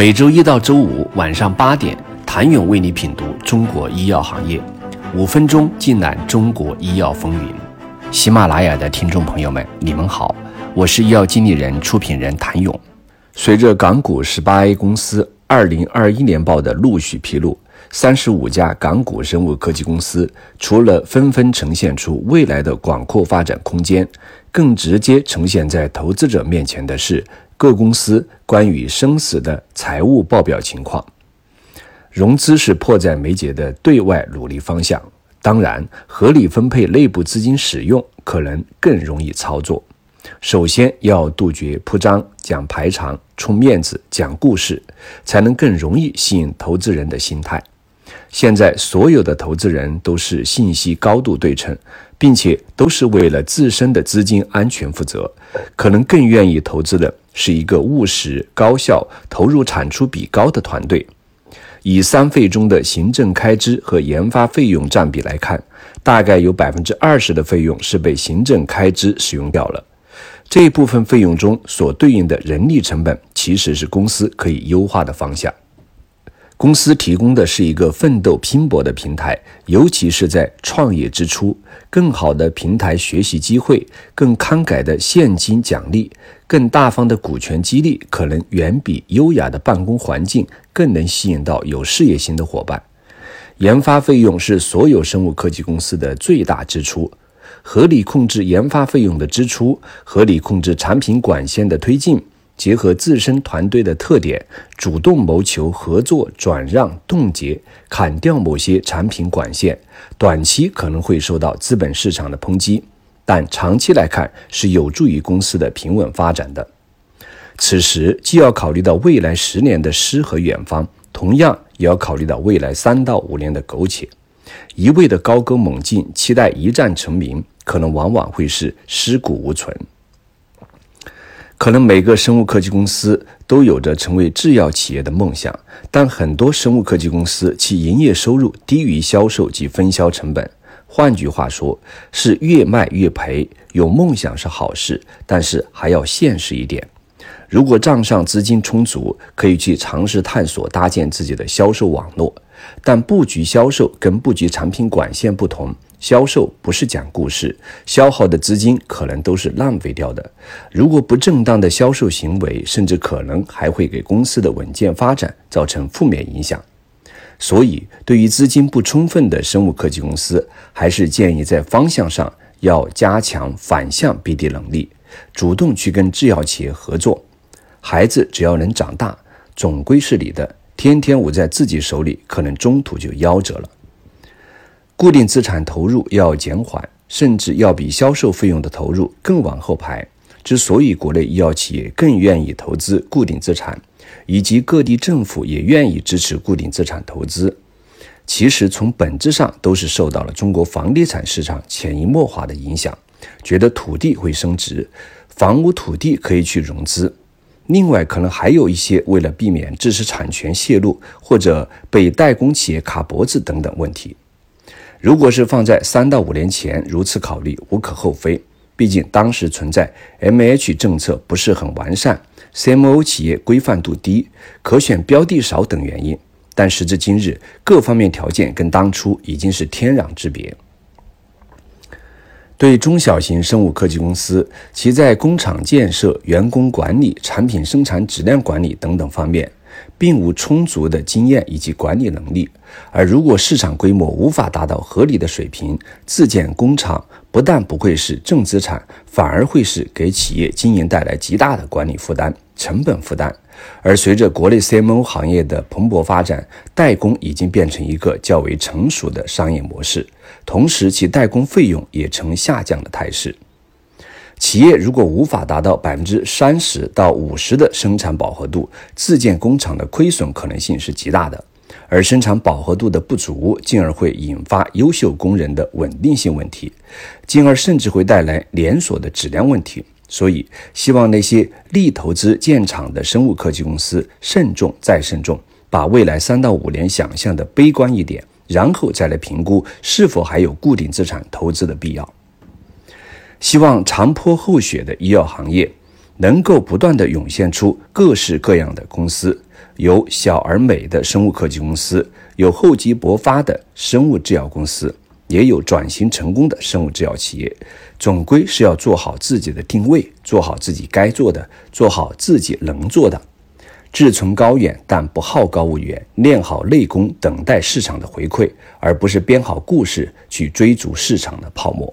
每周一到周五晚上八点，谭勇为你品读中国医药行业，五分钟尽览中国医药风云。喜马拉雅的听众朋友们，你们好，我是医药经理人、出品人谭勇。随着港股十八 A 公司二零二一年报的陆续披露，三十五家港股生物科技公司除了纷纷呈现出未来的广阔发展空间，更直接呈现在投资者面前的是。各公司关于生死的财务报表情况，融资是迫在眉睫的对外努力方向。当然，合理分配内部资金使用可能更容易操作。首先要杜绝铺张、讲排场、充面子、讲故事，才能更容易吸引投资人的心态。现在所有的投资人都是信息高度对称，并且都是为了自身的资金安全负责，可能更愿意投资的。是一个务实、高效、投入产出比高的团队。以三费中的行政开支和研发费用占比来看，大概有百分之二十的费用是被行政开支使用掉了。这一部分费用中所对应的人力成本，其实是公司可以优化的方向。公司提供的是一个奋斗拼搏的平台，尤其是在创业之初，更好的平台学习机会，更慷慨的现金奖励，更大方的股权激励，可能远比优雅的办公环境更能吸引到有事业心的伙伴。研发费用是所有生物科技公司的最大支出，合理控制研发费用的支出，合理控制产品管线的推进。结合自身团队的特点，主动谋求合作、转让、冻结、砍掉某些产品管线，短期可能会受到资本市场的抨击，但长期来看是有助于公司的平稳发展的。此时既要考虑到未来十年的诗和远方，同样也要考虑到未来三到五年的苟且。一味的高歌猛进，期待一战成名，可能往往会是尸骨无存。可能每个生物科技公司都有着成为制药企业的梦想，但很多生物科技公司其营业收入低于销售及分销成本。换句话说，是越卖越赔。有梦想是好事，但是还要现实一点。如果账上资金充足，可以去尝试探索搭建自己的销售网络。但布局销售跟布局产品管线不同。销售不是讲故事，消耗的资金可能都是浪费掉的。如果不正当的销售行为，甚至可能还会给公司的稳健发展造成负面影响。所以，对于资金不充分的生物科技公司，还是建议在方向上要加强反向 BD 能力，主动去跟制药企业合作。孩子只要能长大，总归是你的。天天捂在自己手里，可能中途就夭折了。固定资产投入要减缓，甚至要比销售费用的投入更往后排。之所以国内医药企业更愿意投资固定资产，以及各地政府也愿意支持固定资产投资，其实从本质上都是受到了中国房地产市场潜移默化的影响，觉得土地会升值，房屋土地可以去融资。另外，可能还有一些为了避免知识产权泄露或者被代工企业卡脖子等等问题。如果是放在三到五年前如此考虑，无可厚非。毕竟当时存在 M H 政策不是很完善，C M O 企业规范度低，可选标的少等原因。但时至今日，各方面条件跟当初已经是天壤之别。对中小型生物科技公司，其在工厂建设、员工管理、产品生产质量管理等等方面。并无充足的经验以及管理能力，而如果市场规模无法达到合理的水平，自建工厂不但不会是正资产，反而会是给企业经营带来极大的管理负担、成本负担。而随着国内 CMO 行业的蓬勃发展，代工已经变成一个较为成熟的商业模式，同时其代工费用也呈下降的态势。企业如果无法达到百分之三十到五十的生产饱和度，自建工厂的亏损可能性是极大的。而生产饱和度的不足，进而会引发优秀工人的稳定性问题，进而甚至会带来连锁的质量问题。所以，希望那些力投资建厂的生物科技公司慎重再慎重，把未来三到五年想象的悲观一点，然后再来评估是否还有固定资产投资的必要。希望长坡厚雪的医药行业能够不断的涌现出各式各样的公司，有小而美的生物科技公司，有厚积薄发的生物制药公司，也有转型成功的生物制药企业。总归是要做好自己的定位，做好自己该做的，做好自己能做的。志存高远，但不好高骛远，练好内功，等待市场的回馈，而不是编好故事去追逐市场的泡沫。